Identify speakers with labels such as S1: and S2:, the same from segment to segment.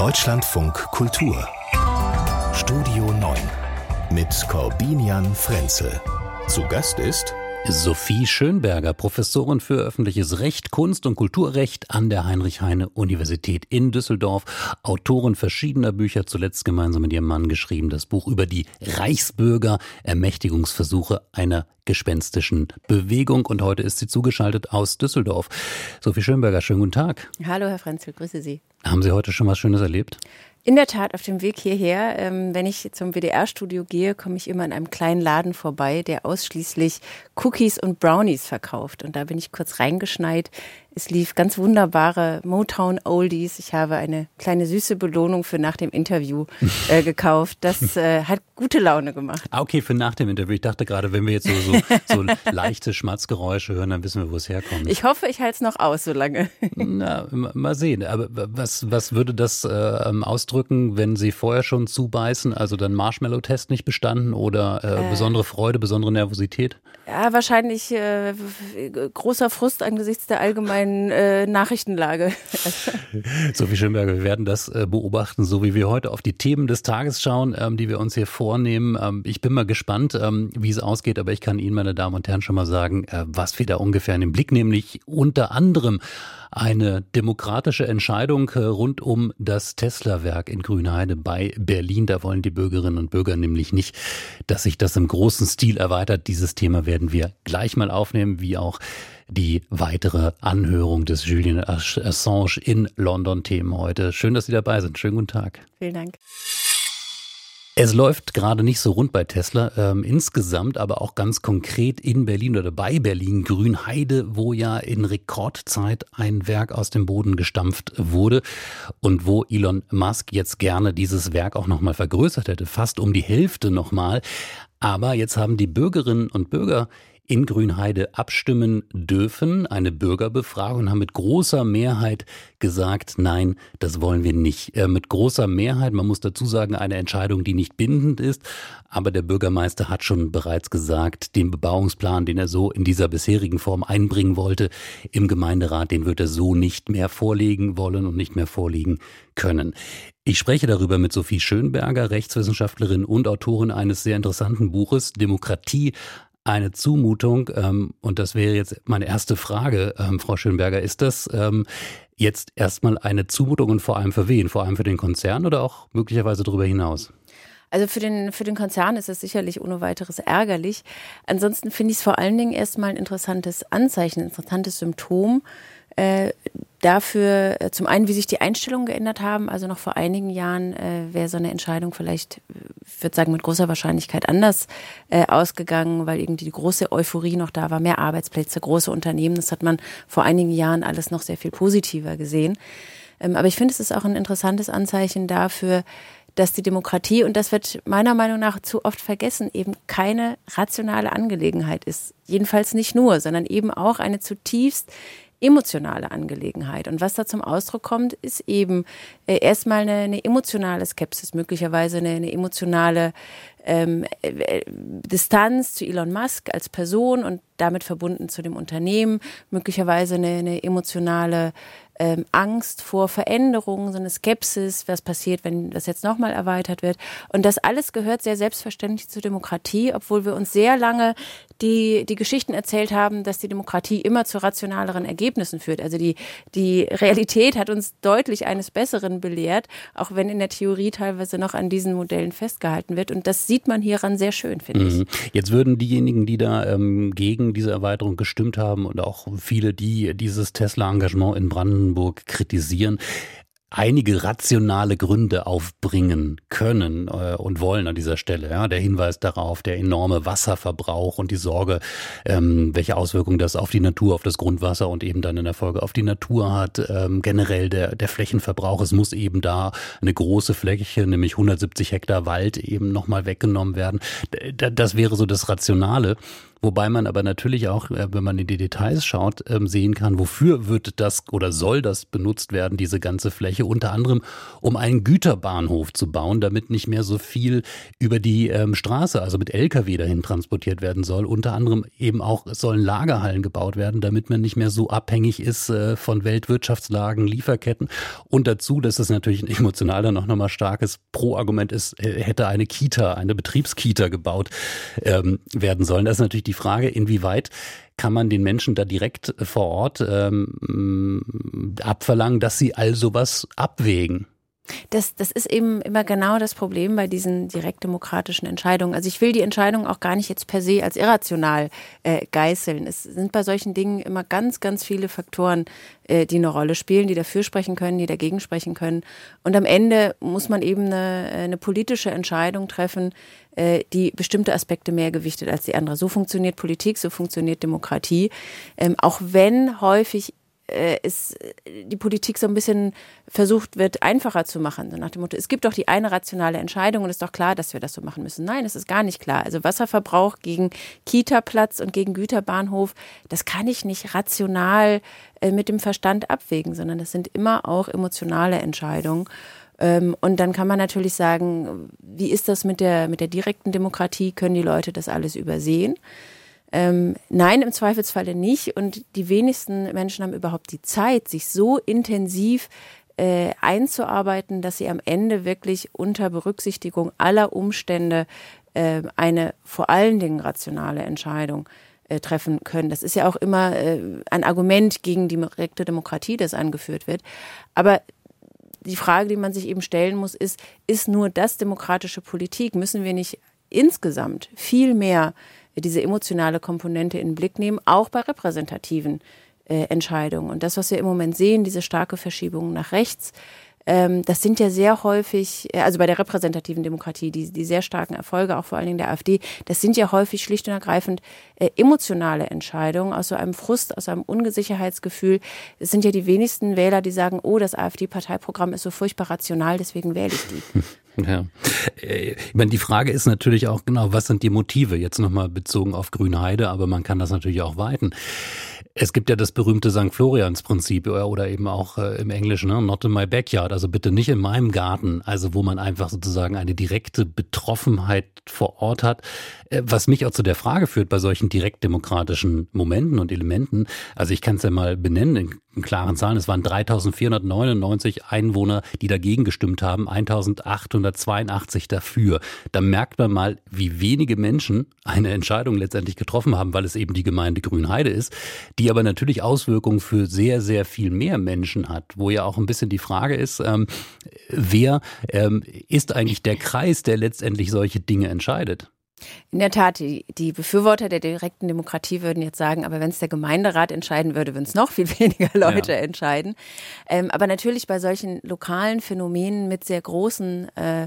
S1: Deutschlandfunk Kultur Studio 9 mit Corbinian Frenzel. Zu Gast ist
S2: Sophie Schönberger, Professorin für öffentliches Recht, Kunst und Kulturrecht an der Heinrich-Heine-Universität in Düsseldorf, Autorin verschiedener Bücher, zuletzt gemeinsam mit ihrem Mann geschrieben, das Buch über die Reichsbürger, Ermächtigungsversuche einer gespenstischen Bewegung. Und heute ist sie zugeschaltet aus Düsseldorf. Sophie Schönberger, schönen guten Tag.
S3: Hallo, Herr Frenzel, grüße Sie.
S2: Haben Sie heute schon was Schönes erlebt?
S3: In der Tat, auf dem Weg hierher, ähm, wenn ich zum WDR-Studio gehe, komme ich immer in einem kleinen Laden vorbei, der ausschließlich Cookies und Brownies verkauft. Und da bin ich kurz reingeschneit es lief ganz wunderbare Motown Oldies. Ich habe eine kleine süße Belohnung für nach dem Interview äh, gekauft. Das äh, hat gute Laune gemacht.
S2: Ah, okay, für nach dem Interview. Ich dachte gerade, wenn wir jetzt so, so, so leichte Schmatzgeräusche hören, dann wissen wir, wo es herkommt.
S3: Ich hoffe, ich halte es noch aus so lange.
S2: Na, mal sehen. Aber was, was würde das äh, ausdrücken, wenn Sie vorher schon zubeißen? Also dann Marshmallow-Test nicht bestanden oder äh, äh. besondere Freude, besondere Nervosität?
S3: Ja, wahrscheinlich äh, großer Frust angesichts der allgemeinen äh, Nachrichtenlage.
S2: Sophie Schönberger, wir werden das äh, beobachten, so wie wir heute auf die Themen des Tages schauen, ähm, die wir uns hier vornehmen. Ähm, ich bin mal gespannt, ähm, wie es ausgeht, aber ich kann Ihnen, meine Damen und Herren, schon mal sagen, äh, was wir da ungefähr in den Blick, nämlich unter anderem eine demokratische Entscheidung äh, rund um das Tesla-Werk in Grünheide bei Berlin. Da wollen die Bürgerinnen und Bürger nämlich nicht, dass sich das im großen Stil erweitert. Dieses Thema werden wir gleich mal aufnehmen, wie auch die weitere Anhörung des Julian Assange in London Themen heute. Schön, dass Sie dabei sind. Schönen guten Tag.
S3: Vielen Dank.
S2: Es läuft gerade nicht so rund bei Tesla, ähm, insgesamt aber auch ganz konkret in Berlin oder bei Berlin Grünheide, wo ja in Rekordzeit ein Werk aus dem Boden gestampft wurde und wo Elon Musk jetzt gerne dieses Werk auch nochmal vergrößert hätte, fast um die Hälfte nochmal. Aber jetzt haben die Bürgerinnen und Bürger in Grünheide abstimmen dürfen, eine Bürgerbefragung, haben mit großer Mehrheit gesagt, nein, das wollen wir nicht. Äh, mit großer Mehrheit, man muss dazu sagen, eine Entscheidung, die nicht bindend ist, aber der Bürgermeister hat schon bereits gesagt, den Bebauungsplan, den er so in dieser bisherigen Form einbringen wollte, im Gemeinderat, den wird er so nicht mehr vorlegen wollen und nicht mehr vorlegen können. Ich spreche darüber mit Sophie Schönberger, Rechtswissenschaftlerin und Autorin eines sehr interessanten Buches, Demokratie eine Zumutung. Ähm, und das wäre jetzt meine erste Frage, ähm, Frau Schönberger. Ist das ähm, jetzt erstmal eine Zumutung und vor allem für wen? Vor allem für den Konzern oder auch möglicherweise darüber hinaus?
S3: Also für den, für den Konzern ist es sicherlich ohne weiteres ärgerlich. Ansonsten finde ich es vor allen Dingen erstmal ein interessantes Anzeichen, ein interessantes Symptom äh, dafür, äh, zum einen, wie sich die Einstellungen geändert haben. Also noch vor einigen Jahren äh, wäre so eine Entscheidung vielleicht, ich würde sagen, mit großer Wahrscheinlichkeit anders äh, ausgegangen, weil irgendwie die große Euphorie noch da war, mehr Arbeitsplätze, große Unternehmen. Das hat man vor einigen Jahren alles noch sehr viel positiver gesehen. Ähm, aber ich finde, es ist auch ein interessantes Anzeichen dafür, dass die Demokratie, und das wird meiner Meinung nach zu oft vergessen, eben keine rationale Angelegenheit ist. Jedenfalls nicht nur, sondern eben auch eine zutiefst emotionale Angelegenheit. Und was da zum Ausdruck kommt, ist eben äh, erstmal eine, eine, emotionale Skepsis, möglicherweise eine, eine emotionale ähm, äh, Distanz zu Elon Musk als Person und damit verbunden zu dem Unternehmen, möglicherweise eine, eine emotionale ähm, Angst vor Veränderungen, so eine Skepsis, was passiert, wenn das jetzt nochmal erweitert wird. Und das alles gehört sehr selbstverständlich zur Demokratie, obwohl wir uns sehr lange die, die Geschichten erzählt haben, dass die Demokratie immer zu rationaleren Ergebnissen führt. Also die, die Realität hat uns deutlich eines Besseren belehrt, auch wenn in der Theorie teilweise noch an diesen Modellen festgehalten wird. Und das sieht man hieran sehr schön, finde mhm.
S2: ich. Jetzt würden diejenigen, die da ähm, gegen diese Erweiterung gestimmt haben und auch viele, die dieses Tesla-Engagement in Brandenburg kritisieren, einige rationale Gründe aufbringen können äh, und wollen an dieser Stelle. Ja, der Hinweis darauf, der enorme Wasserverbrauch und die Sorge, ähm, welche Auswirkungen das auf die Natur, auf das Grundwasser und eben dann in der Folge auf die Natur hat. Ähm, generell der, der Flächenverbrauch, es muss eben da eine große Fläche, nämlich 170 Hektar Wald eben nochmal weggenommen werden. Das wäre so das Rationale. Wobei man aber natürlich auch, äh, wenn man in die Details schaut, ähm, sehen kann, wofür wird das oder soll das benutzt werden, diese ganze Fläche, unter anderem um einen Güterbahnhof zu bauen, damit nicht mehr so viel über die ähm, Straße, also mit Lkw dahin transportiert werden soll. Unter anderem eben auch sollen Lagerhallen gebaut werden, damit man nicht mehr so abhängig ist äh, von Weltwirtschaftslagen, Lieferketten. Und dazu, dass es natürlich ein emotional dann auch nochmal starkes Pro-Argument ist, äh, hätte eine Kita, eine Betriebskita gebaut ähm, werden sollen. Das ist natürlich die Frage, inwieweit kann man den Menschen da direkt vor Ort ähm, abverlangen, dass sie all sowas abwägen?
S3: Das, das ist eben immer genau das Problem bei diesen direktdemokratischen Entscheidungen. Also ich will die Entscheidung auch gar nicht jetzt per se als irrational äh, geißeln. Es sind bei solchen Dingen immer ganz, ganz viele Faktoren, äh, die eine Rolle spielen, die dafür sprechen können, die dagegen sprechen können. Und am Ende muss man eben eine, eine politische Entscheidung treffen, äh, die bestimmte Aspekte mehr gewichtet als die andere. So funktioniert Politik, so funktioniert Demokratie. Ähm, auch wenn häufig äh, ist die Politik so ein bisschen versucht wird, einfacher zu machen. So nach dem Motto, es gibt doch die eine rationale Entscheidung und es ist doch klar, dass wir das so machen müssen. Nein, es ist gar nicht klar. Also Wasserverbrauch gegen Kita-Platz und gegen Güterbahnhof, das kann ich nicht rational äh, mit dem Verstand abwägen, sondern das sind immer auch emotionale Entscheidungen. Ähm, und dann kann man natürlich sagen, wie ist das mit der, mit der direkten Demokratie? Können die Leute das alles übersehen? Ähm, nein, im Zweifelsfalle nicht. Und die wenigsten Menschen haben überhaupt die Zeit, sich so intensiv äh, einzuarbeiten, dass sie am Ende wirklich unter Berücksichtigung aller Umstände äh, eine vor allen Dingen rationale Entscheidung äh, treffen können. Das ist ja auch immer äh, ein Argument gegen die direkte Demokratie, das angeführt wird. Aber die Frage, die man sich eben stellen muss, ist, ist nur das demokratische Politik? Müssen wir nicht insgesamt viel mehr diese emotionale Komponente in den Blick nehmen, auch bei repräsentativen äh, Entscheidungen. Und das, was wir im Moment sehen, diese starke Verschiebung nach rechts, ähm, das sind ja sehr häufig, äh, also bei der repräsentativen Demokratie, die, die sehr starken Erfolge, auch vor allen Dingen der AfD, das sind ja häufig schlicht und ergreifend äh, emotionale Entscheidungen aus so einem Frust, aus einem Ungesicherheitsgefühl. Es sind ja die wenigsten Wähler, die sagen, oh, das AfD-Parteiprogramm ist so furchtbar rational, deswegen wähle ich die.
S2: Ja. Äh, ich meine, die Frage ist natürlich auch genau, was sind die Motive? Jetzt nochmal bezogen auf Grünheide, aber man kann das natürlich auch weiten. Es gibt ja das berühmte St. Florians-Prinzip oder eben auch äh, im Englischen, ne? not in my backyard, also bitte nicht in meinem Garten, also wo man einfach sozusagen eine direkte Betroffenheit vor Ort hat. Äh, was mich auch zu der Frage führt bei solchen direktdemokratischen Momenten und Elementen, also ich kann es ja mal benennen in, in klaren Zahlen, es waren 3499 Einwohner, die dagegen gestimmt haben, 1882 dafür. Da merkt man mal, wie wenige Menschen eine Entscheidung letztendlich getroffen haben, weil es eben die Gemeinde Grünheide ist, die aber natürlich Auswirkungen für sehr, sehr viel mehr Menschen hat, wo ja auch ein bisschen die Frage ist, ähm, wer ähm, ist eigentlich der Kreis, der letztendlich solche Dinge entscheidet?
S3: In der Tat, die, die, Befürworter der direkten Demokratie würden jetzt sagen, aber wenn es der Gemeinderat entscheiden würde, würden es noch viel weniger Leute ja. entscheiden. Ähm, aber natürlich bei solchen lokalen Phänomenen mit sehr großen äh,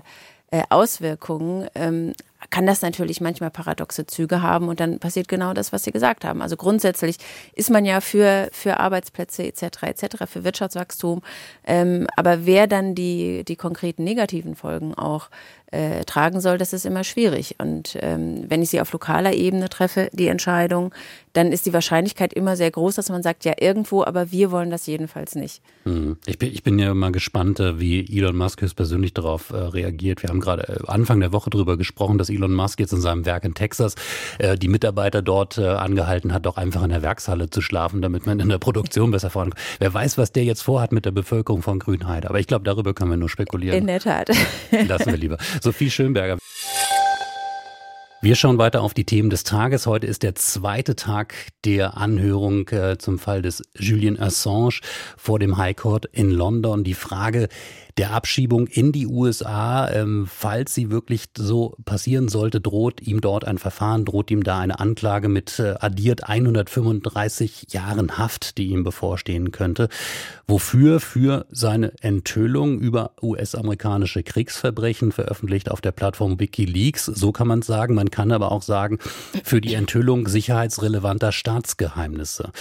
S3: äh, Auswirkungen ähm, kann das natürlich manchmal paradoxe Züge haben und dann passiert genau das, was Sie gesagt haben. Also grundsätzlich ist man ja für, für Arbeitsplätze etc. etc., für Wirtschaftswachstum, ähm, aber wer dann die, die konkreten negativen Folgen auch äh, tragen soll, das ist immer schwierig. Und ähm, wenn ich sie auf lokaler Ebene treffe, die Entscheidung, dann ist die Wahrscheinlichkeit immer sehr groß, dass man sagt, ja, irgendwo, aber wir wollen das jedenfalls nicht.
S2: Hm. Ich, bin, ich bin ja mal gespannt, äh, wie Elon Musk persönlich darauf äh, reagiert. Wir haben gerade äh, Anfang der Woche darüber gesprochen, dass Elon Musk jetzt in seinem Werk in Texas äh, die Mitarbeiter dort äh, angehalten hat, doch einfach in der Werkshalle zu schlafen, damit man in der Produktion besser vorankommt. Wer weiß, was der jetzt vorhat mit der Bevölkerung von Grünheide. Aber ich glaube, darüber können wir nur spekulieren.
S3: In der Tat.
S2: Lassen wir lieber. Sophie Schönberger. Wir schauen weiter auf die Themen des Tages. Heute ist der zweite Tag der Anhörung äh, zum Fall des Julian Assange vor dem High Court in London. Die Frage, der Abschiebung in die USA. Ähm, falls sie wirklich so passieren sollte, droht ihm dort ein Verfahren, droht ihm da eine Anklage mit äh, addiert 135 Jahren Haft, die ihm bevorstehen könnte. Wofür? Für seine Enthüllung über US-amerikanische Kriegsverbrechen, veröffentlicht auf der Plattform Wikileaks. So kann man sagen. Man kann aber auch sagen, für die Enthüllung sicherheitsrelevanter Staatsgeheimnisse.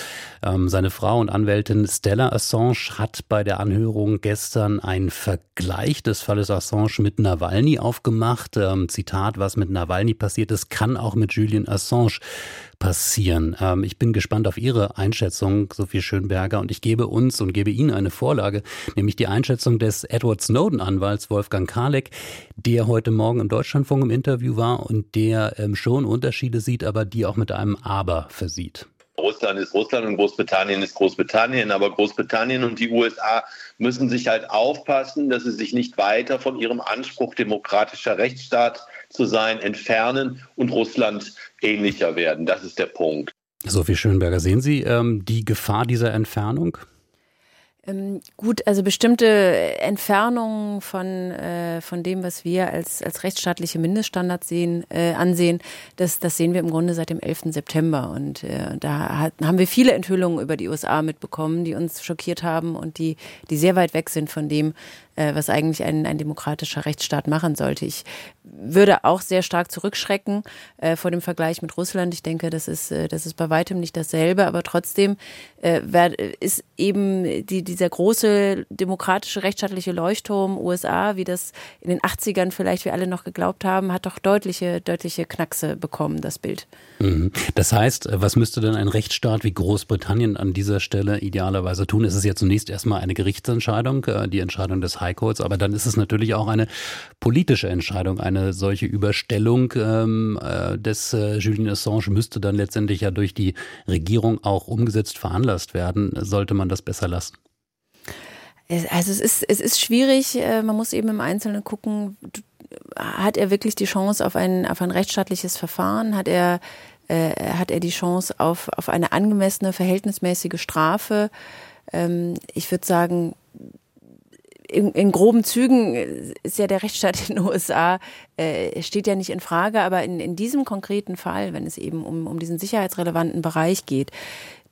S2: Ähm, seine Frau und Anwältin Stella Assange hat bei der Anhörung gestern ein Vergleich des Falles Assange mit Nawalny aufgemacht. Ähm, Zitat, was mit Nawalny passiert ist, kann auch mit Julian Assange passieren. Ähm, ich bin gespannt auf Ihre Einschätzung, Sophie Schönberger, und ich gebe uns und gebe Ihnen eine Vorlage, nämlich die Einschätzung des Edward Snowden-Anwalts Wolfgang Kalek, der heute Morgen im Deutschlandfunk im Interview war und der ähm, schon Unterschiede sieht, aber die auch mit einem Aber versieht.
S4: Russland ist Russland und Großbritannien ist Großbritannien, aber Großbritannien und die USA müssen sich halt aufpassen, dass sie sich nicht weiter von ihrem Anspruch, demokratischer Rechtsstaat zu sein, entfernen und Russland ähnlicher werden. Das ist der Punkt.
S2: Sophie Schönberger, sehen Sie ähm, die Gefahr dieser Entfernung?
S3: Ähm, gut, also bestimmte Entfernungen von, äh, von dem, was wir als, als rechtsstaatliche Mindeststandards sehen, äh, ansehen, das, das sehen wir im Grunde seit dem 11. September. Und äh, da hat, haben wir viele Enthüllungen über die USA mitbekommen, die uns schockiert haben und die, die sehr weit weg sind von dem, äh, was eigentlich ein, ein demokratischer Rechtsstaat machen sollte. Ich würde auch sehr stark zurückschrecken äh, vor dem Vergleich mit Russland. Ich denke, das ist, äh, das ist bei weitem nicht dasselbe, aber trotzdem äh, ist eben die, dieser große demokratische rechtsstaatliche Leuchtturm USA, wie das in den 80ern vielleicht wir alle noch geglaubt haben, hat doch deutliche, deutliche Knackse bekommen, das Bild.
S2: Mhm. Das heißt, was müsste denn ein Rechtsstaat wie Großbritannien an dieser Stelle idealerweise tun? Es ist ja zunächst erstmal eine Gerichtsentscheidung, äh, die Entscheidung des High Courts, aber dann ist es natürlich auch eine politische Entscheidung, eine solche Überstellung ähm, äh, des äh, Julian Assange müsste dann letztendlich ja durch die Regierung auch umgesetzt veranlasst werden. Sollte man das besser lassen?
S3: Also es ist, es ist schwierig, äh, man muss eben im Einzelnen gucken, hat er wirklich die Chance auf ein, auf ein rechtsstaatliches Verfahren? Hat er, äh, hat er die Chance auf, auf eine angemessene, verhältnismäßige Strafe? Ähm, ich würde sagen, in, in groben Zügen ist ja der Rechtsstaat in den USA, äh, steht ja nicht in Frage, aber in, in diesem konkreten Fall, wenn es eben um, um diesen sicherheitsrelevanten Bereich geht,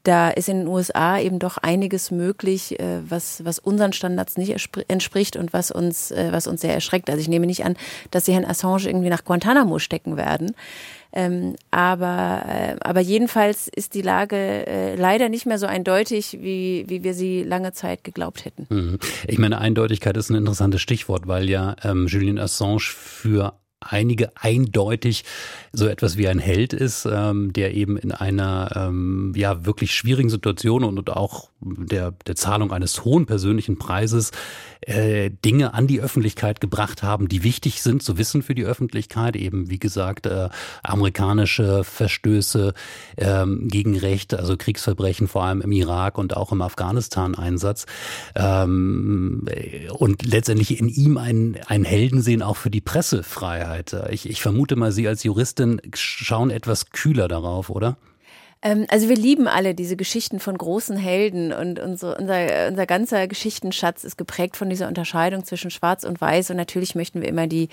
S3: da ist in den USA eben doch einiges möglich, äh, was, was unseren Standards nicht entspricht und was uns, äh, was uns sehr erschreckt. Also ich nehme nicht an, dass sie Herrn Assange irgendwie nach Guantanamo stecken werden. Ähm, aber, äh, aber jedenfalls ist die Lage äh, leider nicht mehr so eindeutig, wie, wie wir sie lange Zeit geglaubt hätten.
S2: Mhm. Ich meine, Eindeutigkeit ist ein interessantes Stichwort, weil ja ähm, Julian Assange für einige eindeutig so etwas wie ein Held ist, ähm, der eben in einer ähm, ja wirklich schwierigen Situation und, und auch der, der Zahlung eines hohen persönlichen Preises äh, Dinge an die Öffentlichkeit gebracht haben, die wichtig sind zu wissen für die Öffentlichkeit. Eben, wie gesagt, äh, amerikanische Verstöße ähm, gegen Recht, also Kriegsverbrechen vor allem im Irak und auch im Afghanistan-Einsatz. Ähm, und letztendlich in ihm einen, einen Helden sehen, auch für die Pressefreiheit. Ich, ich vermute mal, Sie als Juristin schauen etwas kühler darauf, oder?
S3: Ähm, also wir lieben alle diese Geschichten von großen Helden und unsere, unser, unser ganzer Geschichtenschatz ist geprägt von dieser Unterscheidung zwischen Schwarz und Weiß und natürlich möchten wir immer die,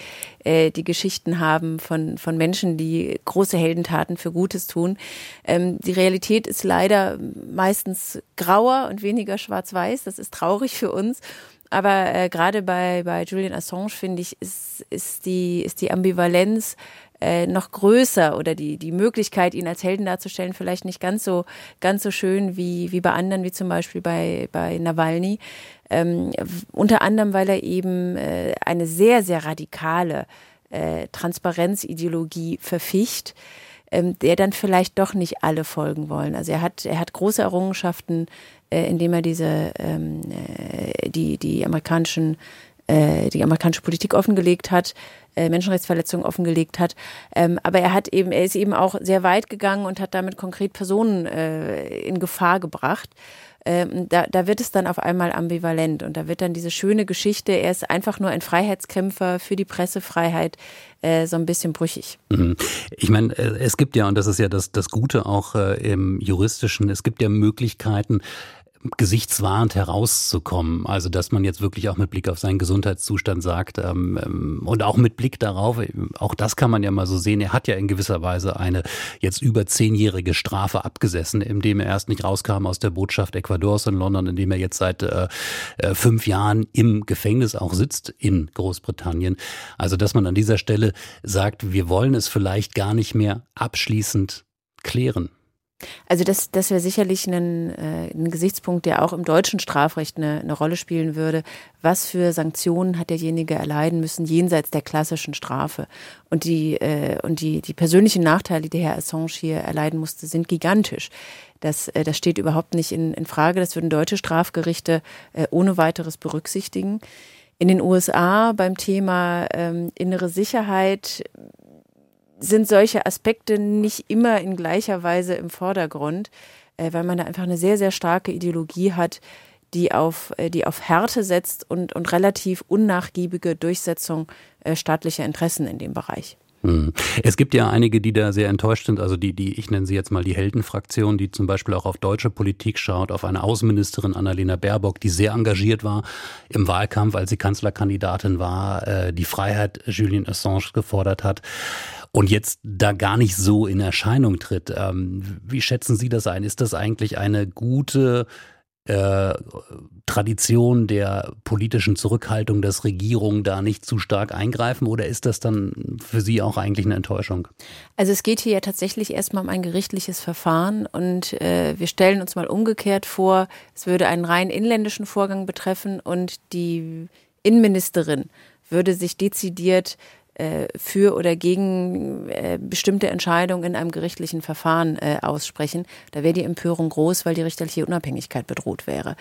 S3: äh, die Geschichten haben von, von Menschen, die große Heldentaten für Gutes tun. Ähm, die Realität ist leider meistens grauer und weniger schwarz-weiß. Das ist traurig für uns. Aber äh, gerade bei, bei Julian Assange, finde ich, ist, ist, die, ist die Ambivalenz äh, noch größer oder die, die Möglichkeit, ihn als Helden darzustellen, vielleicht nicht ganz so, ganz so schön wie, wie bei anderen, wie zum Beispiel bei, bei Nawalny. Ähm, unter anderem, weil er eben äh, eine sehr, sehr radikale äh, Transparenzideologie verficht, ähm, der dann vielleicht doch nicht alle folgen wollen. Also er hat, er hat große Errungenschaften, äh, indem er diese, ähm, äh, die, die amerikanischen äh, die amerikanische Politik offengelegt hat, äh, Menschenrechtsverletzungen offengelegt hat. Ähm, aber er hat eben, er ist eben auch sehr weit gegangen und hat damit konkret Personen äh, in Gefahr gebracht. Ähm, da, da wird es dann auf einmal ambivalent und da wird dann diese schöne Geschichte, er ist einfach nur ein Freiheitskämpfer für die Pressefreiheit, äh, so ein bisschen brüchig.
S2: Mhm. Ich meine, äh, es gibt ja, und das ist ja das, das Gute auch äh, im Juristischen, es gibt ja Möglichkeiten, gesichtswahrend herauszukommen. Also dass man jetzt wirklich auch mit Blick auf seinen Gesundheitszustand sagt ähm, ähm, und auch mit Blick darauf, auch das kann man ja mal so sehen, er hat ja in gewisser Weise eine jetzt über zehnjährige Strafe abgesessen, indem er erst nicht rauskam aus der Botschaft Ecuadors in London, indem er jetzt seit äh, äh, fünf Jahren im Gefängnis auch sitzt in Großbritannien. Also dass man an dieser Stelle sagt, wir wollen es vielleicht gar nicht mehr abschließend klären.
S3: Also das, das wäre sicherlich ein, äh, ein Gesichtspunkt, der auch im deutschen Strafrecht eine, eine Rolle spielen würde. Was für Sanktionen hat derjenige erleiden müssen jenseits der klassischen Strafe? Und die äh, und die die persönlichen Nachteile, die Herr Assange hier erleiden musste, sind gigantisch. Das, äh, das steht überhaupt nicht in, in Frage. Das würden deutsche Strafgerichte äh, ohne weiteres berücksichtigen. In den USA beim Thema ähm, innere Sicherheit sind solche Aspekte nicht immer in gleicher Weise im Vordergrund, äh, weil man da einfach eine sehr, sehr starke Ideologie hat, die auf, äh, die auf Härte setzt und, und relativ unnachgiebige Durchsetzung äh, staatlicher Interessen in dem Bereich.
S2: Hm. Es gibt ja einige, die da sehr enttäuscht sind, also die, die, ich nenne sie jetzt mal die Heldenfraktion, die zum Beispiel auch auf deutsche Politik schaut, auf eine Außenministerin Annalena Baerbock, die sehr engagiert war im Wahlkampf, als sie Kanzlerkandidatin war, die Freiheit Julian Assange gefordert hat und jetzt da gar nicht so in Erscheinung tritt. Ähm, wie schätzen Sie das ein? Ist das eigentlich eine gute äh, Tradition der politischen Zurückhaltung, dass Regierungen da nicht zu stark eingreifen oder ist das dann für Sie auch eigentlich eine Enttäuschung?
S3: Also es geht hier ja tatsächlich erstmal um ein gerichtliches Verfahren und äh, wir stellen uns mal umgekehrt vor, es würde einen rein inländischen Vorgang betreffen und die Innenministerin würde sich dezidiert äh, für oder gegen äh, bestimmte Entscheidungen in einem gerichtlichen Verfahren äh, aussprechen. Da wäre die Empörung groß, weil die richterliche Unabhängigkeit bedroht wäre.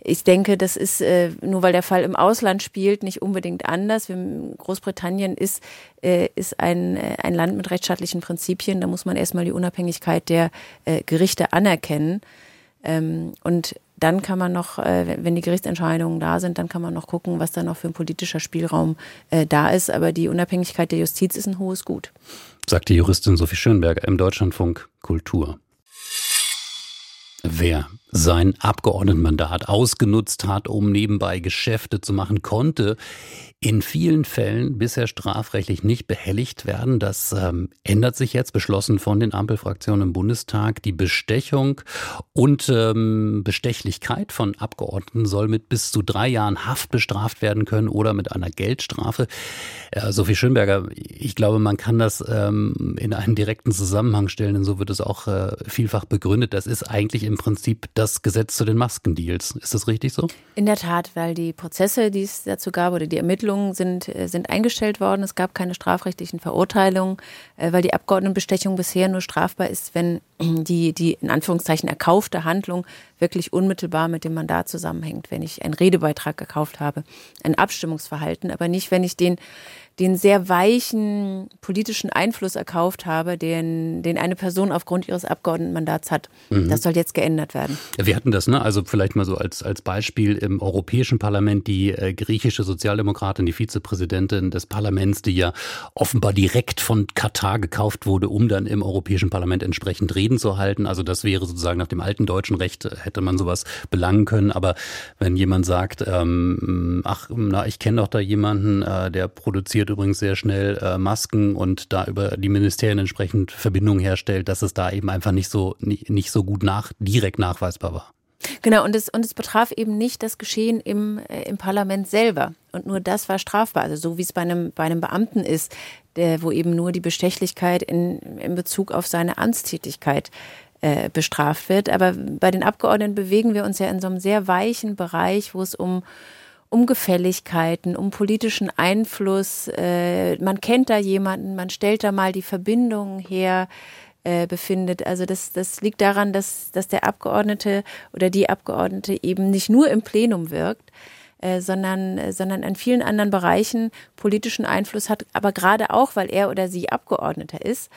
S3: Ich denke, das ist, nur weil der Fall im Ausland spielt, nicht unbedingt anders. Großbritannien ist, ist ein, ein Land mit rechtsstaatlichen Prinzipien. Da muss man erstmal die Unabhängigkeit der Gerichte anerkennen. Ähm, und dann kann man noch, äh, wenn die Gerichtsentscheidungen da sind, dann kann man noch gucken, was da noch für ein politischer Spielraum äh, da ist. Aber die Unabhängigkeit der Justiz ist ein hohes Gut.
S2: Sagt die Juristin Sophie Schönberger im Deutschlandfunk Kultur. Wer sein Abgeordnetenmandat ausgenutzt hat, um nebenbei Geschäfte zu machen, konnte in vielen Fällen bisher strafrechtlich nicht behelligt werden. Das ähm, ändert sich jetzt, beschlossen von den Ampelfraktionen im Bundestag. Die Bestechung und ähm, Bestechlichkeit von Abgeordneten soll mit bis zu drei Jahren Haft bestraft werden können oder mit einer Geldstrafe. Äh, Sophie Schönberger, ich glaube, man kann das ähm, in einen direkten Zusammenhang stellen, denn so wird es auch äh, vielfach begründet. Das ist eigentlich im Prinzip das Gesetz zu den Maskendeals. Ist das richtig so?
S3: In der Tat, weil die Prozesse, die es dazu gab oder die Ermittlungen, Ermittlungen sind, äh, sind eingestellt worden. Es gab keine strafrechtlichen Verurteilungen, äh, weil die Abgeordnetenbestechung bisher nur strafbar ist, wenn die, die in Anführungszeichen erkaufte Handlung wirklich unmittelbar mit dem Mandat zusammenhängt. Wenn ich einen Redebeitrag gekauft habe, ein Abstimmungsverhalten, aber nicht, wenn ich den den sehr weichen politischen Einfluss erkauft habe, den, den eine Person aufgrund ihres Abgeordnetenmandats hat. Mhm. Das soll jetzt geändert werden.
S2: Wir hatten das, ne? Also vielleicht mal so als, als Beispiel im Europäischen Parlament die äh, griechische Sozialdemokratin, die Vizepräsidentin des Parlaments, die ja offenbar direkt von Katar gekauft wurde, um dann im Europäischen Parlament entsprechend Reden zu halten. Also das wäre sozusagen nach dem alten deutschen Recht äh, hätte man sowas belangen können. Aber wenn jemand sagt, ähm, ach, na, ich kenne doch da jemanden, äh, der produziert übrigens sehr schnell äh, Masken und da über die Ministerien entsprechend Verbindungen herstellt, dass es da eben einfach nicht so nicht so gut nach direkt nachweisbar war.
S3: Genau, und es, und es betraf eben nicht das Geschehen im, äh, im Parlament selber. Und nur das war strafbar. Also so wie es bei einem, bei einem Beamten ist, der, wo eben nur die Bestechlichkeit in, in Bezug auf seine Amtstätigkeit äh, bestraft wird. Aber bei den Abgeordneten bewegen wir uns ja in so einem sehr weichen Bereich, wo es um um Gefälligkeiten, um politischen Einfluss. Äh, man kennt da jemanden, man stellt da mal die Verbindungen her. Äh, befindet. Also das, das liegt daran, dass, dass der Abgeordnete oder die Abgeordnete eben nicht nur im Plenum wirkt, äh, sondern, sondern an vielen anderen Bereichen politischen Einfluss hat, aber gerade auch, weil er oder sie Abgeordneter ist.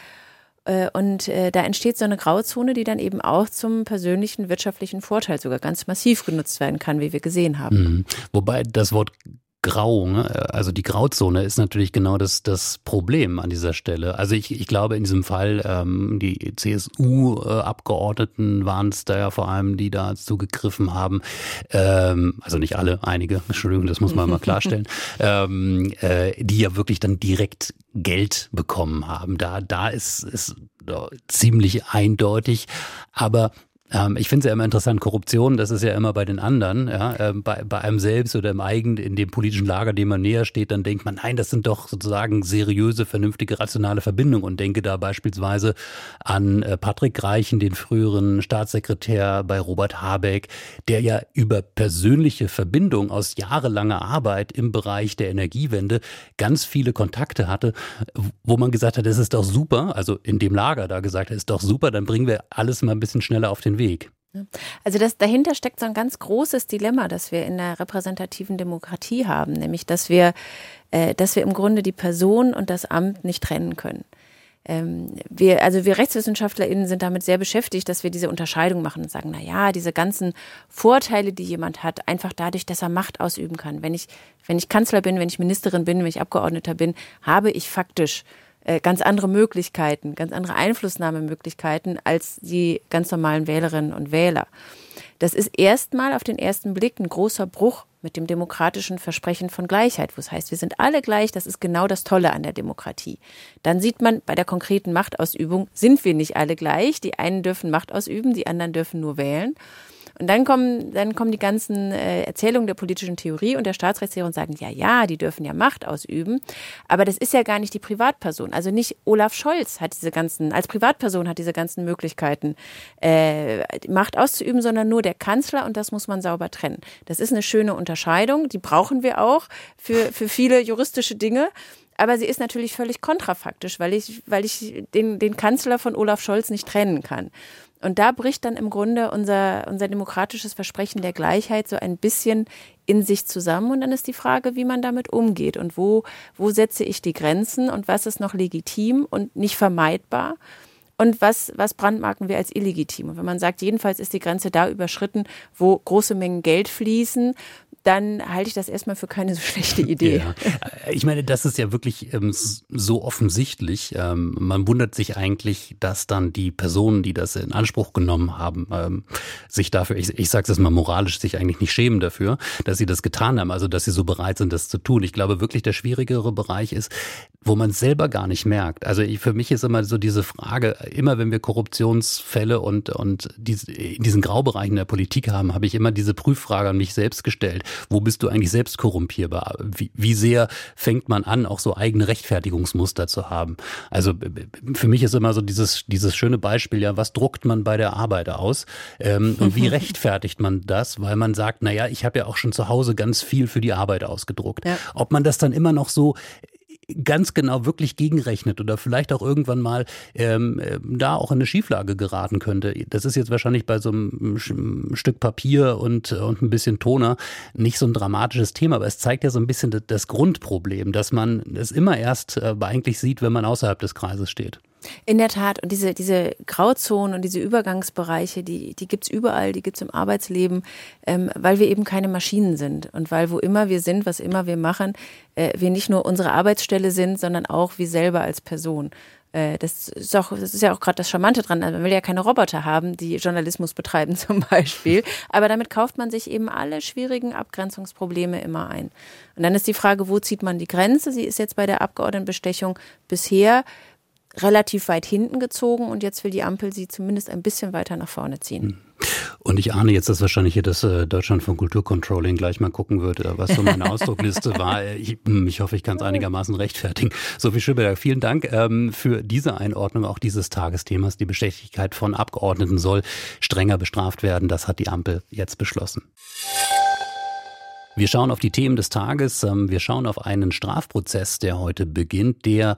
S3: Äh, und äh, da entsteht so eine Grauzone, die dann eben auch zum persönlichen wirtschaftlichen Vorteil sogar ganz massiv genutzt werden kann, wie wir gesehen haben.
S2: Mhm. Wobei das Wort Grau, ne? also die Grauzone ist natürlich genau das, das Problem an dieser Stelle. Also ich, ich glaube in diesem Fall, ähm, die CSU-Abgeordneten waren es da ja vor allem, die da zugegriffen haben. Ähm, also nicht alle, einige, Entschuldigung, das muss man mal klarstellen, ähm, äh, die ja wirklich dann direkt Geld bekommen haben. Da, da ist es ziemlich eindeutig. Aber Ähm, ich finde es ja immer interessant, Korruption, das ist ja immer bei den anderen, ja, ähm, bei, bei einem selbst oder im eigenen, in dem politischen Lager, dem man näher steht, dann denkt man, nein, das sind doch sozusagen seriöse, vernünftige, rationale Verbindungen und denke da beispielsweise an äh, Patrick Reichen, den früheren Staatssekretär bei Robert Habeck, der ja über persönliche Verbindung aus jahrelanger Arbeit im Bereich der Energiewende ganz viele Kontakte hatte, wo man gesagt hat, das ist doch super, also in dem Lager da gesagt hat, ist doch super, dann bringen wir alles mal ein bisschen schneller auf den Weg.
S3: Also das, dahinter steckt so ein ganz großes Dilemma, das wir in der repräsentativen Demokratie haben, nämlich dass wir, äh, dass wir im Grunde die Person und das Amt nicht trennen können. Ähm, wir, also wir RechtswissenschaftlerInnen sind damit sehr beschäftigt, dass wir diese Unterscheidung machen und sagen, na ja, diese ganzen Vorteile, die jemand hat, einfach dadurch, dass er Macht ausüben kann. Wenn ich, wenn ich Kanzler bin, wenn ich Ministerin bin, wenn ich Abgeordneter bin, habe ich faktisch äh, ganz andere Möglichkeiten, ganz andere Einflussnahmemöglichkeiten als die ganz normalen Wählerinnen und Wähler. Das ist erstmal auf den ersten Blick ein großer Bruch mit dem demokratischen Versprechen von Gleichheit, wo es heißt, wir sind alle gleich, das ist genau das Tolle an der Demokratie. Dann sieht man, bei der konkreten Machtausübung sind wir nicht alle gleich. Die einen dürfen Macht ausüben, die anderen dürfen nur wählen. Und dann kommen, dann kommen die ganzen äh, Erzählungen der politischen Theorie und der Staatsrechtslehre und sagen, ja, ja, die dürfen ja Macht ausüben. Aber das ist ja gar nicht die Privatperson. Also nicht Olaf Scholz hat diese ganzen, als Privatperson hat diese ganzen Möglichkeiten, äh, Macht auszuüben, sondern nur der Kanzler und das muss man sauber trennen. Das ist eine schöne Unterscheidung, die brauchen wir auch für, für viele juristische Dinge. Aber sie ist natürlich völlig kontrafaktisch, weil ich, weil ich den, den Kanzler von Olaf Scholz nicht trennen kann. Und da bricht dann im Grunde unser, unser demokratisches Versprechen der Gleichheit so ein bisschen in sich zusammen. Und dann ist die Frage, wie man damit umgeht und wo, wo setze ich die Grenzen und was ist noch legitim und nicht vermeidbar. Und was, was brandmarken wir als illegitim? Und wenn man sagt, jedenfalls ist die Grenze da überschritten, wo große Mengen Geld fließen, dann halte ich das erstmal für keine so schlechte Idee. Ja.
S2: Ich meine, das ist ja wirklich ähm, so offensichtlich. Ähm, man wundert sich eigentlich, dass dann die Personen, die das in Anspruch genommen haben, ähm, sich dafür, ich, ich sage es mal moralisch, sich eigentlich nicht schämen dafür, dass sie das getan haben, also dass sie so bereit sind, das zu tun. Ich glaube wirklich, der schwierigere Bereich ist, wo man es selber gar nicht merkt. Also ich, für mich ist immer so diese Frage, immer wenn wir Korruptionsfälle und, und diese, in diesen Graubereichen der Politik haben, habe ich immer diese Prüffrage an mich selbst gestellt wo bist du eigentlich selbst korrumpierbar? Wie, wie sehr fängt man an, auch so eigene Rechtfertigungsmuster zu haben? Also für mich ist immer so dieses, dieses schöne Beispiel, ja, was druckt man bei der Arbeit aus? Ähm, und wie rechtfertigt man das? Weil man sagt, naja, ich habe ja auch schon zu Hause ganz viel für die Arbeit ausgedruckt. Ja. Ob man das dann immer noch so ganz genau wirklich gegenrechnet oder vielleicht auch irgendwann mal ähm, äh, da auch in eine Schieflage geraten könnte. Das ist jetzt wahrscheinlich bei so einem Stück Papier und, und ein bisschen Toner nicht so ein dramatisches Thema, aber es zeigt ja so ein bisschen das Grundproblem, dass man es immer erst äh, eigentlich sieht, wenn man außerhalb des Kreises steht.
S3: In der Tat. Und diese, diese Grauzonen und diese Übergangsbereiche, die, die gibt's überall, die gibt's im Arbeitsleben, ähm, weil wir eben keine Maschinen sind. Und weil wo immer wir sind, was immer wir machen, äh, wir nicht nur unsere Arbeitsstelle sind, sondern auch wir selber als Person. Äh, das ist, auch, das ist ja auch gerade das Charmante dran. Also man will ja keine Roboter haben, die Journalismus betreiben zum Beispiel. Aber damit kauft man sich eben alle schwierigen Abgrenzungsprobleme immer ein. Und dann ist die Frage, wo zieht man die Grenze? Sie ist jetzt bei der Abgeordnetenbestechung bisher relativ weit hinten gezogen und jetzt will die Ampel sie zumindest ein bisschen weiter nach vorne ziehen. Hm.
S2: Und ich ahne jetzt, dass wahrscheinlich hier das äh, Deutschland von Kulturcontrolling gleich mal gucken wird, äh, was so meine Ausdruckliste war. Ich, hm, ich, hoffe, ich kann es einigermaßen rechtfertigen. Sophie Schöberg, vielen Dank ähm, für diese Einordnung auch dieses Tagesthemas. Die Bestechlichkeit von Abgeordneten soll strenger bestraft werden. Das hat die Ampel jetzt beschlossen. Wir schauen auf die Themen des Tages. Ähm, wir schauen auf einen Strafprozess, der heute beginnt, der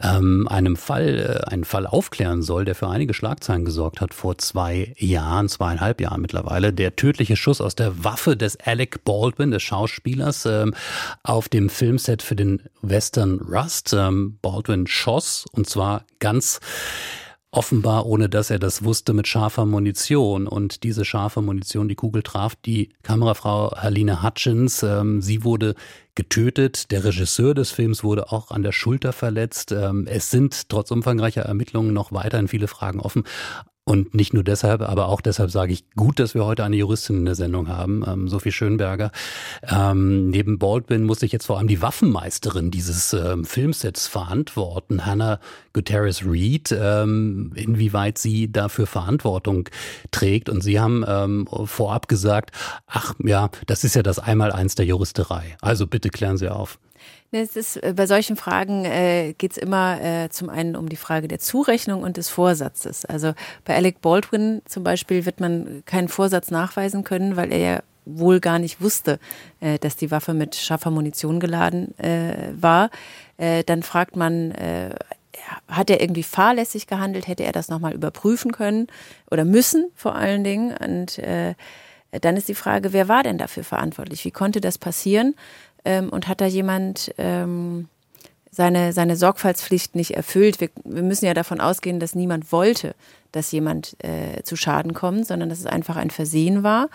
S2: ähm, einem Fall, äh, einen Fall aufklären soll, der für einige Schlagzeilen gesorgt hat vor zwei Jahren, zweieinhalb Jahren mittlerweile. Der tödliche Schuss aus der Waffe des Alec Baldwin, des Schauspielers, ähm, auf dem Filmset für den Western Rust. Baldwin schoss und zwar ganz offenbar ohne dass er das wusste, mit scharfer Munition. Und diese scharfe Munition, die Kugel traf die Kamerafrau Haline Hutchins. Ähm, sie wurde getötet. Der Regisseur des Films wurde auch an der Schulter verletzt. Ähm, es sind trotz umfangreicher Ermittlungen noch weiterhin viele Fragen offen. Und nicht nur deshalb, aber auch deshalb sage ich gut, dass wir heute eine Juristin in der Sendung haben, ähm, Sophie Schönberger. Ähm, neben Baldwin muss ich jetzt vor allem die Waffenmeisterin dieses ähm, Filmsets verantworten, Hannah Guterres Reed, ähm, inwieweit sie dafür Verantwortung trägt. Und Sie haben ähm, vorab gesagt, ach ja, das ist ja das Einmaleins der Juristerei. Also bitte klären Sie auf.
S3: Ne, es ist, äh, bei solchen Fragen äh, geht es immer äh, zum einen um die Frage der Zurechnung und des Vorsatzes. Also bei Alec Baldwin zum Beispiel wird man keinen Vorsatz nachweisen können, weil er ja wohl gar nicht wusste, äh, dass die Waffe mit scharfer Munition geladen äh, war. Äh, dann fragt man, äh, hat er irgendwie fahrlässig gehandelt? Hätte er das nochmal überprüfen können oder müssen vor allen Dingen? Und äh, dann ist die Frage, wer war denn dafür verantwortlich? Wie konnte das passieren? Ähm, und hat da jemand ähm, seine, seine Sorgfaltspflicht nicht erfüllt. Wir, wir müssen ja davon ausgehen, dass niemand wollte, dass jemand äh, zu Schaden kommt, sondern dass es einfach ein Versehen war.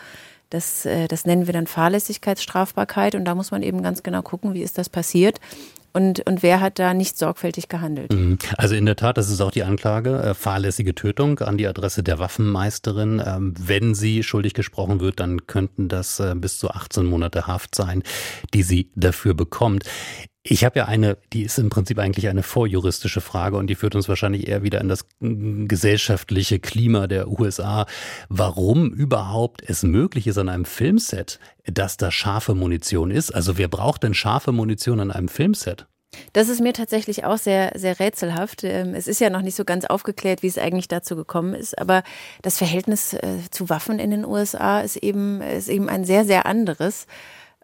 S3: Das, äh, das nennen wir dann Fahrlässigkeitsstrafbarkeit und da muss man eben ganz genau gucken, wie ist das passiert. Und, und wer hat da nicht sorgfältig gehandelt? Mhm.
S2: Also in der Tat, das ist auch die Anklage, äh, fahrlässige Tötung an die Adresse der Waffenmeisterin. Ähm, wenn sie schuldig gesprochen wird, dann könnten das äh, bis zu 18 Monate Haft sein, die sie dafür bekommt. Ich habe ja eine, die ist im Prinzip eigentlich eine vorjuristische Frage und die führt uns wahrscheinlich eher wieder in das gesellschaftliche Klima der USA. Warum überhaupt es möglich ist an einem Filmset, dass da scharfe Munition ist? Also wer braucht denn scharfe Munition an einem Filmset?
S3: Das ist mir tatsächlich auch sehr, sehr rätselhaft. Ähm, es ist ja noch nicht so ganz aufgeklärt, wie es eigentlich dazu gekommen ist, aber das Verhältnis äh, zu Waffen in den USA ist eben, ist eben ein sehr, sehr anderes.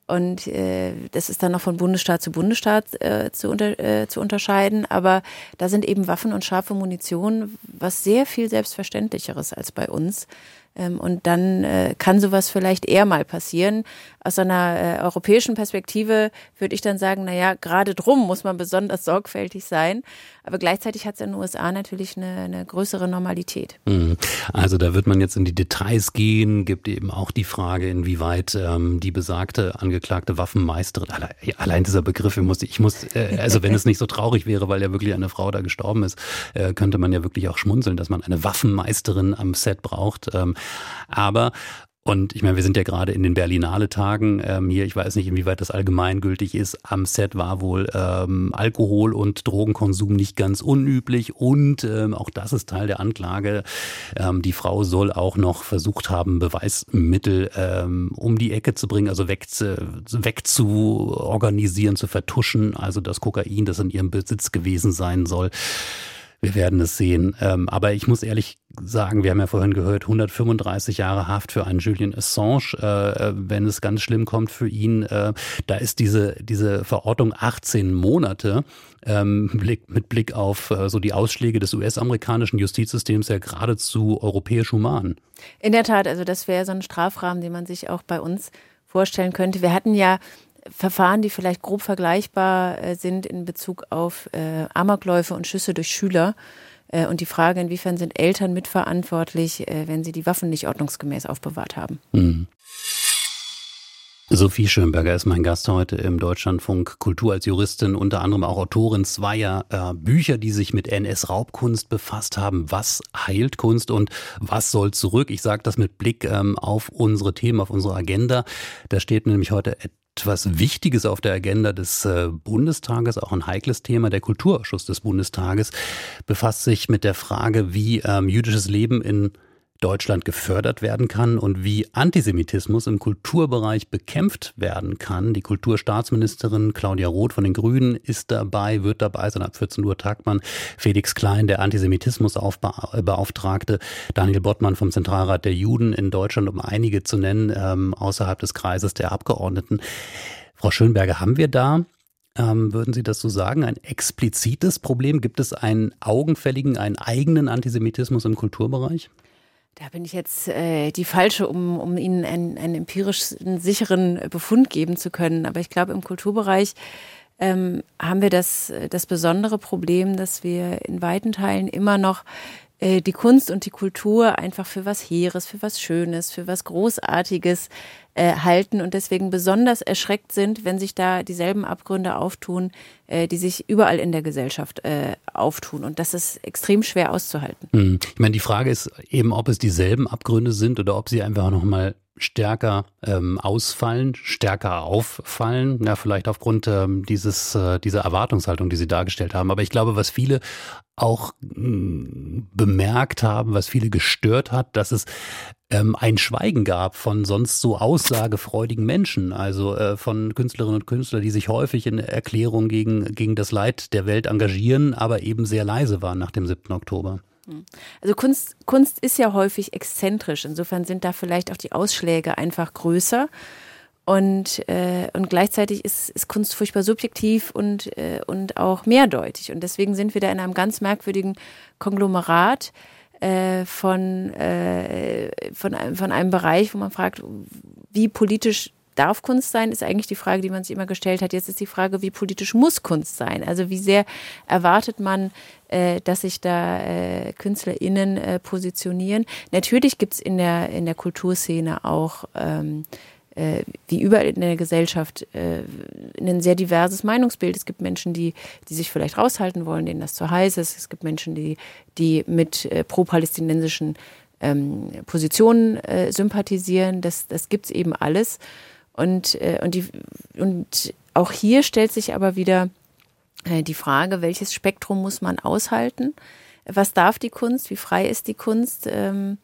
S3: Und äh, das ist dann noch von Bundesstaat zu Bundesstaat äh, zu, unter, äh, zu unterscheiden. Aber da sind eben Waffen und scharfe Munition was sehr viel Selbstverständlicheres als bei uns. Ähm, und dann äh, kann sowas vielleicht eher mal passieren. Aus einer äh, europäischen Perspektive würde ich dann sagen, na ja, gerade drum muss man besonders sorgfältig sein. Aber gleichzeitig hat es in den USA natürlich eine, eine größere Normalität.
S2: Mhm. Also da wird man jetzt in die Details gehen, gibt eben auch die Frage, inwieweit ähm, die besagte angeklagte Waffenmeisterin, allein, allein dieser Begriff, ich muss, ich muss äh, also wenn es nicht so traurig wäre, weil ja wirklich eine Frau da gestorben ist, äh, könnte man ja wirklich auch schmunzeln, dass man eine Waffenmeisterin am Set braucht. Ähm, aber und ich meine, wir sind ja gerade in den Berlinale Tagen ähm, hier. Ich weiß nicht, inwieweit das allgemeingültig ist. Am Set war wohl ähm, Alkohol und Drogenkonsum nicht ganz unüblich. Und ähm, auch das ist Teil der Anklage. Ähm, die Frau soll auch noch versucht haben, Beweismittel ähm, um die Ecke zu bringen, also weg, weg zu organisieren, zu vertuschen. Also das Kokain, das in ihrem Besitz gewesen sein soll. Wir werden es sehen. Ähm, aber ich muss ehrlich sagen, wir haben ja vorhin gehört, 135 Jahre Haft für einen Julian Assange, äh, wenn es ganz schlimm kommt für ihn. Äh, da ist diese, diese Verordnung 18 Monate ähm, mit Blick auf äh, so die Ausschläge des US-amerikanischen Justizsystems ja geradezu europäisch human.
S3: In der Tat, also das wäre so ein Strafrahmen, den man sich auch bei uns vorstellen könnte. Wir hatten ja Verfahren, die vielleicht grob vergleichbar äh, sind in Bezug auf äh, Amokläufe und Schüsse durch Schüler. Äh, und die Frage, inwiefern sind Eltern mitverantwortlich, äh, wenn sie die Waffen nicht ordnungsgemäß aufbewahrt haben. Mhm.
S2: Sophie Schönberger ist mein Gast heute im Deutschlandfunk Kultur als Juristin, unter anderem auch Autorin zweier äh, Bücher, die sich mit NS-Raubkunst befasst haben. Was heilt Kunst und was soll zurück? Ich sage das mit Blick ähm, auf unsere Themen, auf unsere Agenda. Da steht nämlich heute etwas Wichtiges auf der Agenda des äh, Bundestages, auch ein heikles Thema. Der Kulturausschuss des Bundestages befasst sich mit der Frage, wie ähm, jüdisches Leben in Deutschland gefördert werden kann und wie Antisemitismus im Kulturbereich bekämpft werden kann. Die Kulturstaatsministerin Claudia Roth von den Grünen ist dabei, wird dabei sein. Ab 14 Uhr tagt man Felix Klein, der Antisemitismusbeauftragte, Daniel Bottmann vom Zentralrat der Juden in Deutschland, um einige zu nennen, ähm, außerhalb des Kreises der Abgeordneten. Frau Schönberger, haben wir da ähm, würden Sie das so sagen, ein explizites Problem? Gibt es einen augenfälligen, einen eigenen Antisemitismus im Kulturbereich?
S3: Da bin ich jetzt äh, die Falsche, um, um Ihnen einen, einen empirisch sicheren Befund geben zu können. Aber ich glaube, im Kulturbereich ähm, haben wir das, das besondere Problem, dass wir in weiten Teilen immer noch äh, die Kunst und die Kultur einfach für was Heeres, für was Schönes, für was Großartiges äh, halten und deswegen besonders erschreckt sind, wenn sich da dieselben Abgründe auftun, äh, die sich überall in der Gesellschaft äh, auftun. Und das ist extrem schwer auszuhalten.
S2: Hm. Ich meine, die Frage ist eben, ob es dieselben Abgründe sind oder ob sie einfach nochmal stärker ähm, ausfallen, stärker auffallen, ja, vielleicht aufgrund ähm, dieses, äh, dieser Erwartungshaltung, die Sie dargestellt haben. Aber ich glaube, was viele auch mh, hm, bemerkt haben, was viele gestört hat, dass es ähm, ein Schweigen gab von sonst so aussagefreudigen Menschen, also äh, von Künstlerinnen und Künstlern, die sich häufig in Erklärungen gegen, gegen das Leid der Welt engagieren, aber eben sehr leise waren nach dem 7. Oktober.
S3: Also Kunst, Kunst ist ja häufig exzentrisch. Insofern sind da vielleicht auch die Ausschläge einfach größer. Und, äh, und gleichzeitig ist, ist Kunst furchtbar subjektiv und, äh, und auch mehrdeutig. Und deswegen sind wir da in einem ganz merkwürdigen Konglomerat äh, von, äh, von, von einem Bereich, wo man fragt, wie politisch darf Kunst sein, ist eigentlich die Frage, die man sich immer gestellt hat. Jetzt ist die Frage, wie politisch muss Kunst sein? Also wie sehr erwartet man, äh, dass sich da äh, KünstlerInnen äh, positionieren? Natürlich gibt es in der, in der Kulturszene auch ähm, äh, wie überall in der Gesellschaft äh, ein sehr diverses Meinungsbild. Es gibt Menschen, die, die sich vielleicht raushalten wollen, denen das zu heiß ist. Es gibt Menschen, die, die mit äh, pro-palästinensischen ähm, Positionen äh, sympathisieren. Das, das gibt es eben alles. Und, äh, und, die, und auch hier stellt sich aber wieder äh, die Frage, welches Spektrum muss man aushalten? Was darf die Kunst? Wie frei ist die Kunst? Ähm,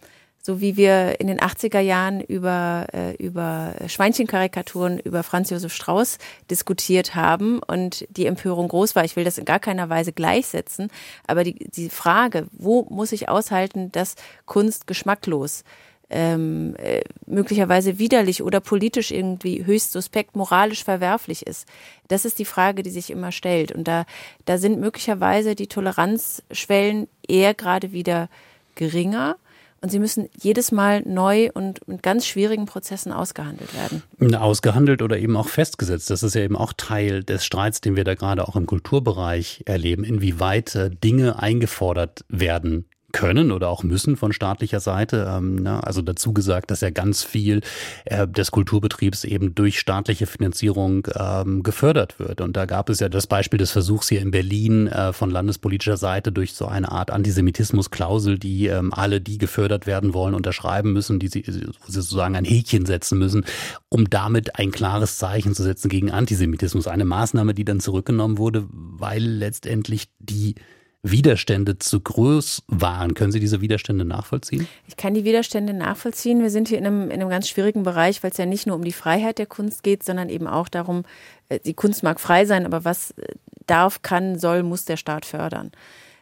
S3: so wie wir in den 80er Jahren über, äh, über Schweinchenkarikaturen über Franz Josef Strauß diskutiert haben und die Empörung groß war. Ich will das in gar keiner Weise gleichsetzen, aber die, die Frage, wo muss ich aushalten, dass Kunst geschmacklos ähm, äh, möglicherweise widerlich oder politisch irgendwie höchst suspekt, moralisch verwerflich ist. Das ist die Frage, die sich immer stellt. Und da, da sind möglicherweise die Toleranzschwellen eher gerade wieder geringer. Und sie müssen jedes Mal neu und mit ganz schwierigen Prozessen ausgehandelt werden.
S2: Ausgehandelt oder eben auch festgesetzt. Das ist ja eben auch Teil des Streits, den wir da gerade auch im Kulturbereich erleben, inwieweit äh, Dinge eingefordert werden können oder auch müssen von staatlicher Seite. Ähm, ne? Also dazu gesagt, dass ja ganz viel äh, des Kulturbetriebs eben durch staatliche Finanzierung ähm, gefördert wird. Und da gab es ja das Beispiel des Versuchs hier in Berlin äh, von landespolitischer Seite durch so eine Art Antisemitismusklausel, die ähm, alle, die gefördert werden wollen, unterschreiben müssen, die sie sozusagen ein Häkchen setzen müssen, um damit ein klares Zeichen zu setzen gegen Antisemitismus. Eine Maßnahme, die dann zurückgenommen wurde, weil letztendlich die Widerstände zu groß waren. Können Sie diese Widerstände nachvollziehen?
S3: Ich kann die Widerstände nachvollziehen. Wir sind hier in einem, in einem ganz schwierigen Bereich, weil es ja nicht nur um die Freiheit der Kunst geht, sondern eben auch darum, äh, die Kunst mag frei sein, aber was äh, darf, kann, soll, muss der Staat fördern.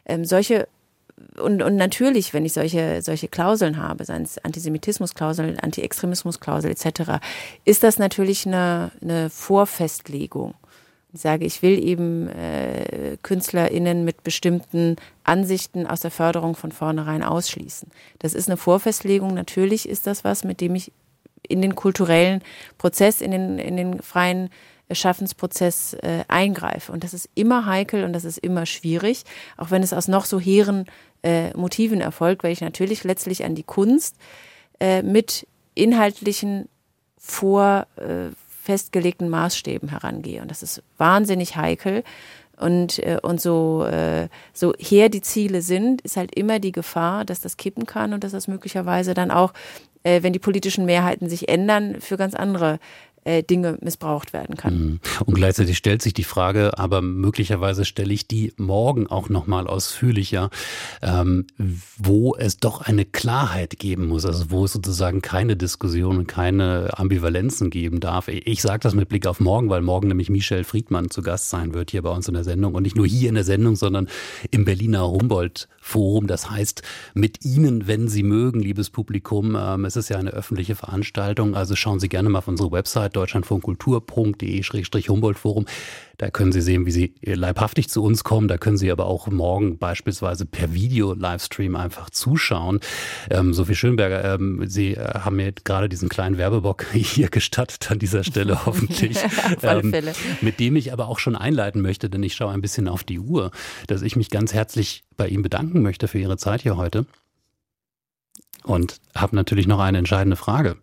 S3: Ähm, solche und, und natürlich, wenn ich solche, solche Klauseln habe, seien es Antisemitismusklausel, Antiextremismusklausel etc., ist das natürlich eine, eine Vorfestlegung sage, ich will eben äh, KünstlerInnen mit bestimmten Ansichten aus der Förderung von vornherein ausschließen. Das ist eine Vorfestlegung. Natürlich ist das was, mit dem ich in den kulturellen Prozess, in den, in den freien Schaffensprozess äh, eingreife. Und das ist immer heikel und das ist immer schwierig, auch wenn es aus noch so hehren äh, Motiven erfolgt, weil ich natürlich letztlich an die Kunst äh, mit inhaltlichen Vor, äh, festgelegten Maßstäben herangehe. Und das ist wahnsinnig heikel. Und, äh, und so, äh, so her die Ziele sind, ist halt immer die Gefahr, dass das kippen kann und dass das möglicherweise dann auch, äh, wenn die politischen Mehrheiten sich ändern, für ganz andere Dinge missbraucht werden kann. Mhm.
S2: Und gleichzeitig stellt sich die Frage, aber möglicherweise stelle ich die morgen auch nochmal ausführlicher, ähm, wo es doch eine Klarheit geben muss, also wo es sozusagen keine Diskussion und keine Ambivalenzen geben darf. Ich sage das mit Blick auf morgen, weil morgen nämlich Michel Friedmann zu Gast sein wird hier bei uns in der Sendung und nicht nur hier in der Sendung, sondern im Berliner Humboldt Forum. Das heißt, mit Ihnen, wenn Sie mögen, liebes Publikum, ähm, es ist ja eine öffentliche Veranstaltung, also schauen Sie gerne mal auf unsere Website deutschlandfunkkultur.de-humboldt-forum. Da können Sie sehen, wie Sie leibhaftig zu uns kommen. Da können Sie aber auch morgen beispielsweise per Video-Livestream einfach zuschauen. Ähm, Sophie Schönberger, ähm, Sie äh, haben mir gerade diesen kleinen Werbebock hier gestattet an dieser Stelle hoffentlich. ähm, mit dem ich aber auch schon einleiten möchte, denn ich schaue ein bisschen auf die Uhr, dass ich mich ganz herzlich bei Ihnen bedanken möchte für Ihre Zeit hier heute. Und habe natürlich noch eine entscheidende Frage.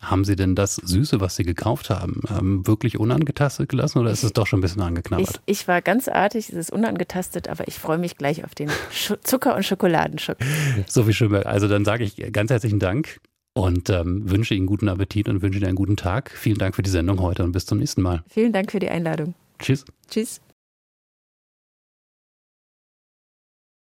S2: Haben Sie denn das Süße, was Sie gekauft haben, ähm, wirklich unangetastet gelassen oder ist es doch schon ein bisschen angeknabbert?
S3: Ich, ich war ganz artig, es ist unangetastet, aber ich freue mich gleich auf den Sch Zucker- und Schokoladenschock.
S2: Sophie Schönberg, also dann sage ich ganz herzlichen Dank und ähm, wünsche Ihnen guten Appetit und wünsche Ihnen einen guten Tag. Vielen Dank für die Sendung heute und bis zum nächsten Mal.
S3: Vielen Dank für die Einladung.
S2: Tschüss.
S3: Tschüss.